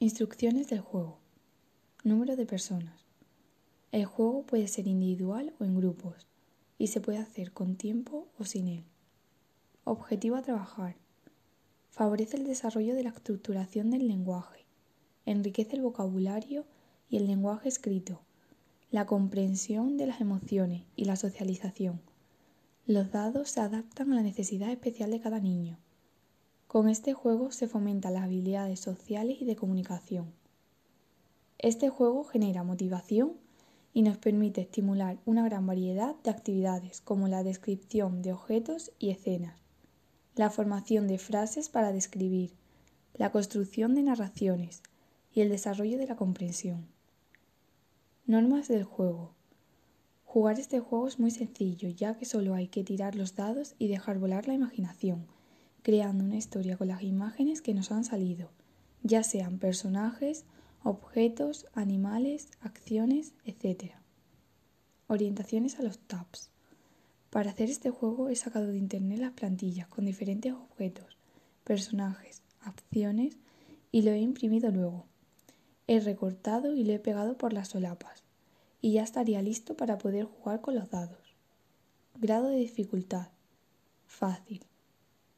Instrucciones del juego. Número de personas. El juego puede ser individual o en grupos y se puede hacer con tiempo o sin él. Objetivo a trabajar. Favorece el desarrollo de la estructuración del lenguaje, enriquece el vocabulario y el lenguaje escrito, la comprensión de las emociones y la socialización. Los dados se adaptan a la necesidad especial de cada niño. Con este juego se fomentan las habilidades sociales y de comunicación. Este juego genera motivación y nos permite estimular una gran variedad de actividades como la descripción de objetos y escenas, la formación de frases para describir, la construcción de narraciones y el desarrollo de la comprensión. Normas del juego. Jugar este juego es muy sencillo ya que solo hay que tirar los dados y dejar volar la imaginación creando una historia con las imágenes que nos han salido, ya sean personajes, objetos, animales, acciones, etc. Orientaciones a los tabs. Para hacer este juego he sacado de internet las plantillas con diferentes objetos, personajes, acciones y lo he imprimido luego. He recortado y lo he pegado por las solapas y ya estaría listo para poder jugar con los dados. Grado de dificultad. Fácil.